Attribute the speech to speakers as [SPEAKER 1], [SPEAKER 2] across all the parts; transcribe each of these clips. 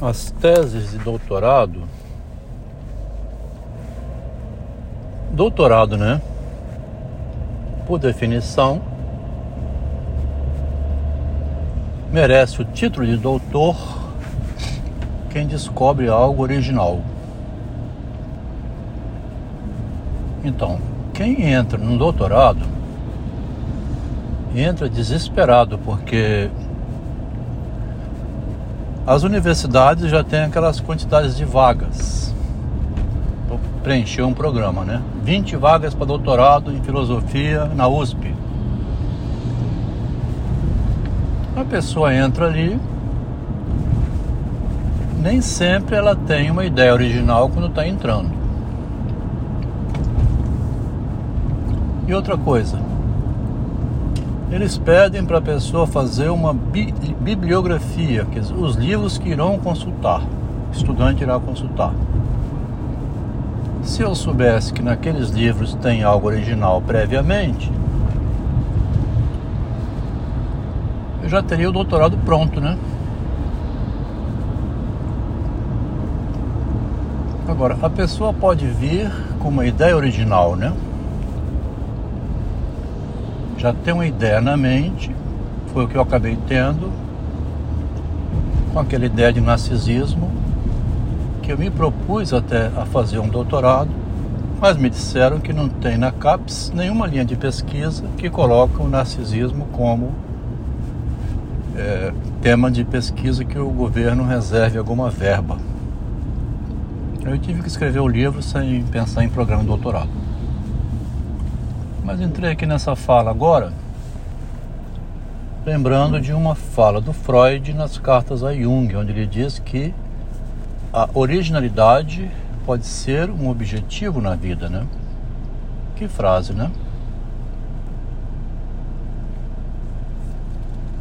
[SPEAKER 1] As teses de doutorado. Doutorado, né? Por definição, merece o título de doutor quem descobre algo original. Então, quem entra no doutorado entra desesperado porque as universidades já têm aquelas quantidades de vagas. Vou preencher um programa, né? 20 vagas para doutorado em filosofia na USP. A pessoa entra ali, nem sempre ela tem uma ideia original quando está entrando. E outra coisa, eles pedem para a pessoa fazer uma bi bibliografia, que os livros que irão consultar, o estudante irá consultar. Se eu soubesse que naqueles livros tem algo original previamente, eu já teria o doutorado pronto, né? Agora, a pessoa pode vir com uma ideia original, né? Já tem uma ideia na mente, foi o que eu acabei tendo, com aquela ideia de narcisismo, que eu me propus até a fazer um doutorado, mas me disseram que não tem na CAPES nenhuma linha de pesquisa que coloca o narcisismo como é, tema de pesquisa que o governo reserve alguma verba. Eu tive que escrever o livro sem pensar em programa de doutorado. Mas entrei aqui nessa fala agora, lembrando de uma fala do Freud nas cartas a Jung, onde ele diz que a originalidade pode ser um objetivo na vida, né? Que frase, né?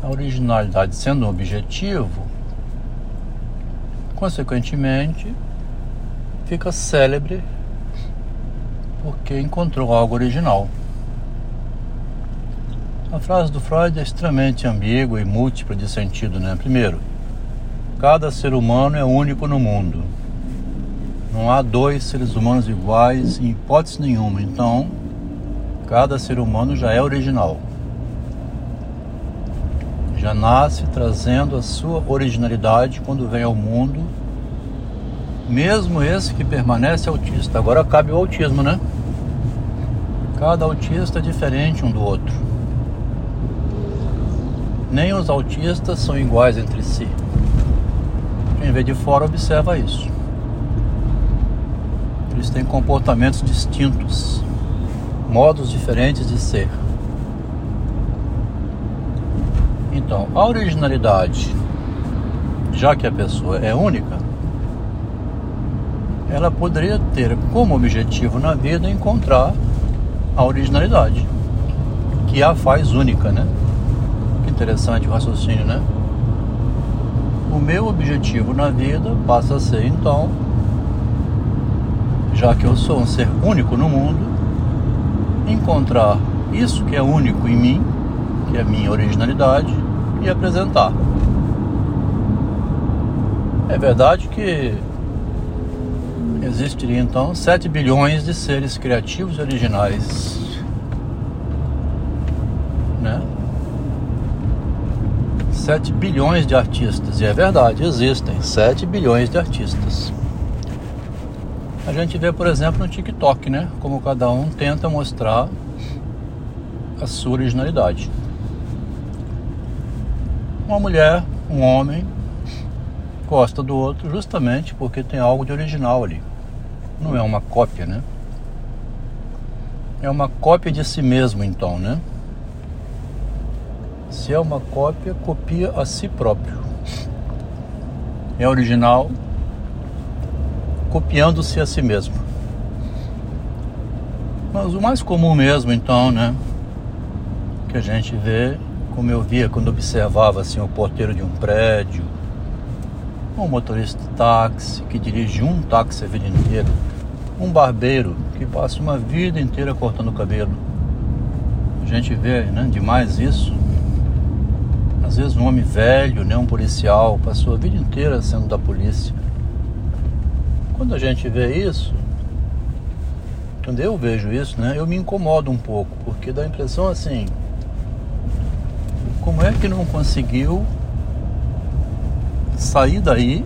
[SPEAKER 1] A originalidade sendo um objetivo, consequentemente, fica célebre porque encontrou algo original. A frase do Freud é extremamente ambígua e múltipla de sentido, né? Primeiro, cada ser humano é único no mundo. Não há dois seres humanos iguais em hipótese nenhuma. Então, cada ser humano já é original. Já nasce trazendo a sua originalidade quando vem ao mundo, mesmo esse que permanece autista. Agora cabe o autismo, né? Cada autista é diferente um do outro nem os autistas são iguais entre si. Quem vê de fora observa isso. Eles têm comportamentos distintos, modos diferentes de ser. Então, a originalidade, já que a pessoa é única, ela poderia ter como objetivo na vida encontrar a originalidade, que a faz única, né? Interessante o raciocínio, né? O meu objetivo na vida passa a ser então, já que eu sou um ser único no mundo, encontrar isso que é único em mim, que é a minha originalidade, e apresentar. É verdade que existiria então 7 bilhões de seres criativos e originais 7 bilhões de artistas. E é verdade, existem 7 bilhões de artistas. A gente vê, por exemplo, no TikTok, né? Como cada um tenta mostrar a sua originalidade. Uma mulher, um homem, gosta do outro justamente porque tem algo de original ali. Não é uma cópia, né? É uma cópia de si mesmo, então, né? Se é uma cópia, copia a si próprio. É original, copiando-se a si mesmo. Mas o mais comum mesmo, então, né? Que a gente vê, como eu via quando observava assim, o porteiro de um prédio, um motorista de táxi que dirige um táxi a vida inteira, um barbeiro que passa uma vida inteira cortando o cabelo. A gente vê né, demais isso Às vezes um homem velho, né, um policial, passou a vida inteira sendo da polícia. Quando a gente vê isso, quando eu vejo isso, né, eu me incomodo um pouco, porque dá a impressão assim, como é que não conseguiu sair daí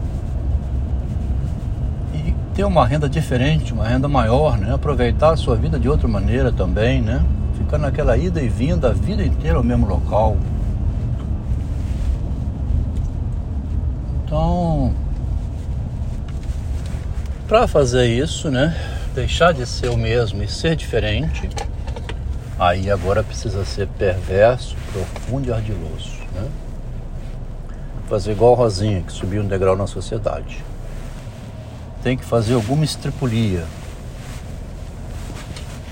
[SPEAKER 1] e ter uma renda diferente, uma renda maior, né? Aproveitar a sua vida de outra maneira também, né? Ficar naquela ida e vinda a vida inteira ao mesmo local. Então, para fazer isso, né? Deixar de ser o mesmo e ser diferente, aí agora precisa ser perverso, profundo e ardiloso, né? fazer igual a Rosinha, que subiu um degrau na sociedade. Tem que fazer alguma estripulia.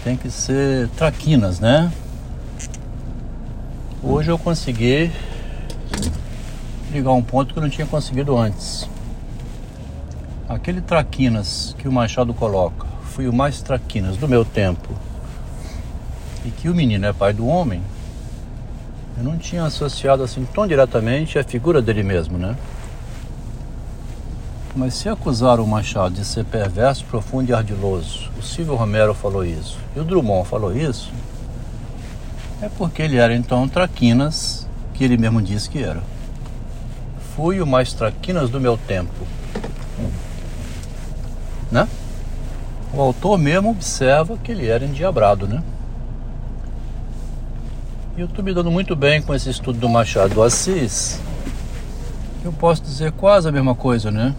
[SPEAKER 1] Tem que ser traquinas, né? Hoje eu consegui ligar um ponto que eu não tinha conseguido antes. Aquele traquinas que o Machado coloca, fui o mais traquinas do meu tempo. E que o menino é pai do homem, eu não tinha associado assim tão diretamente a figura dele mesmo, né? Mas se acusar o Machado de ser perverso, profundo e ardiloso, o Silvio Romero falou isso, e o Drummond falou isso, é porque ele era então traquinas, que ele mesmo disse que era. Fui o mais traquinas do meu tempo. Né? O autor mesmo observa que ele era endiabrado, né? E eu estou me dando muito bem com esse estudo do Machado do Assis. Eu posso dizer quase a mesma coisa, né?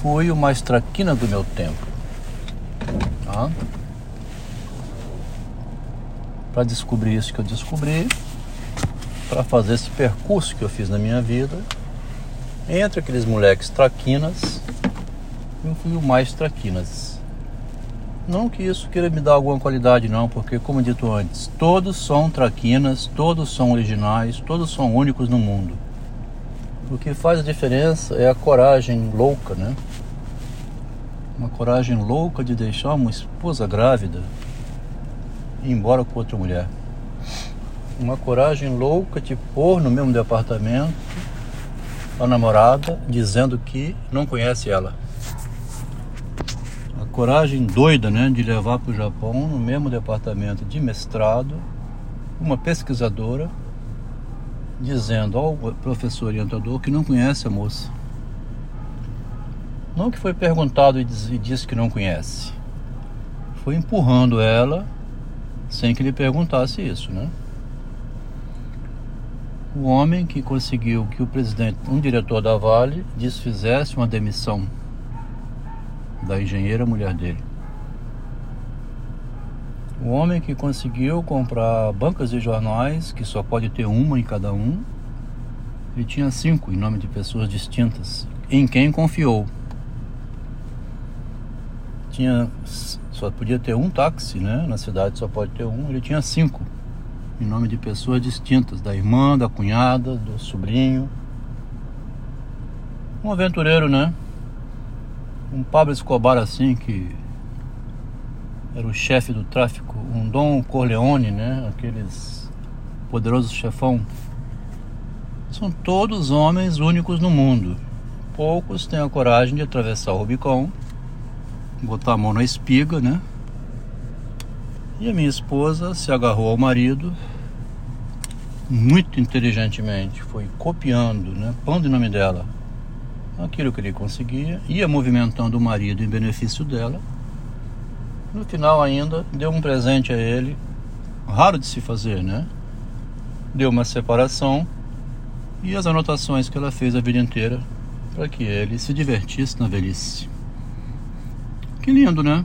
[SPEAKER 1] Fui o mais traquina do meu tempo. Tá? Para descobrir isso que eu descobri, para fazer esse percurso que eu fiz na minha vida, entre aqueles moleques traquinas, eu fui o mais traquinas. Não que isso queira me dar alguma qualidade, não, porque, como dito antes, todos são traquinas, todos são originais, todos são únicos no mundo. O que faz a diferença é a coragem louca, né? Uma coragem louca de deixar uma esposa grávida e ir embora com outra mulher. Uma coragem louca de pôr no mesmo departamento a namorada dizendo que não conhece ela coragem doida né, de levar para o Japão, no mesmo departamento de mestrado, uma pesquisadora dizendo ao professor orientador que não conhece a moça. Não que foi perguntado e disse que não conhece. Foi empurrando ela sem que ele perguntasse isso, né? O homem que conseguiu que o presidente, um diretor da Vale, desfizesse uma demissão da engenheira mulher dele. O homem que conseguiu comprar bancas de jornais, que só pode ter uma em cada um, ele tinha cinco em nome de pessoas distintas, em quem confiou. Tinha, só podia ter um táxi, né? Na cidade só pode ter um, ele tinha cinco, em nome de pessoas distintas, da irmã, da cunhada, do sobrinho. Um aventureiro, né? um Pablo Escobar assim, que era o chefe do tráfico, um Dom Corleone, né? Aqueles poderosos chefão. São todos homens únicos no mundo. Poucos têm a coragem de atravessar o Rubicon, botar a mão na espiga, né? E a minha esposa se agarrou ao marido muito inteligentemente, foi copiando, né? Pondo o nome dela aquilo que ele conseguia, ia movimentando o marido em benefício dela. No final ainda deu um presente a ele, raro de se fazer, né? Deu uma separação e as anotações que ela fez a vida inteira para que ele se divertisse na velhice. Que lindo, né?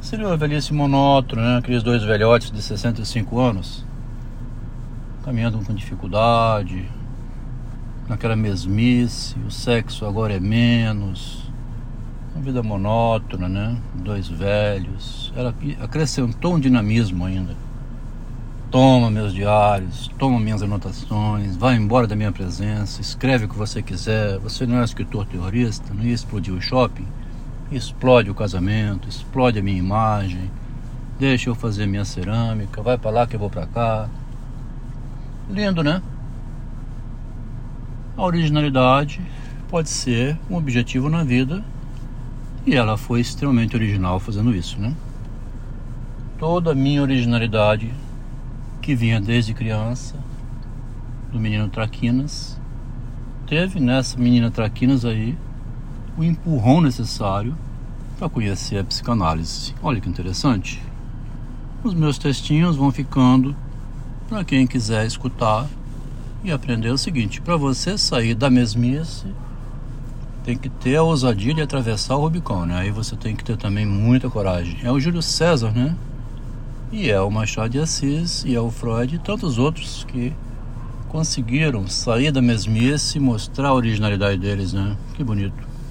[SPEAKER 1] Seria uma velhice monótona, né? Aqueles dois velhotes de 65 anos caminhando com dificuldade, naquela mesmice, o sexo agora é menos, uma vida monótona, né? Dois velhos. Ela acrescentou um dinamismo ainda. Toma meus diários, toma minhas anotações, vai embora da minha presença, escreve o que você quiser. Você não é escritor terrorista, não ia explodir o shopping? Explode o casamento, explode a minha imagem, deixa eu fazer minha cerâmica, vai para lá que eu vou para cá. Lindo, né? a originalidade pode ser um objetivo na vida e ela foi extremamente original fazendo isso, né? Toda a minha originalidade que vinha desde criança do menino Traquinas teve nessa menina Traquinas aí o empurrão necessário para conhecer a psicanálise. Olha que interessante. Os meus textinhos vão ficando para quem quiser escutar e aprender o seguinte: para você sair da mesmice, tem que ter a ousadia de atravessar o Rubicão, né? Aí você tem que ter também muita coragem. É o Júlio César, né? E é o Machado de Assis, e é o Freud e tantos outros que conseguiram sair da mesmice e mostrar a originalidade deles, né? Que bonito.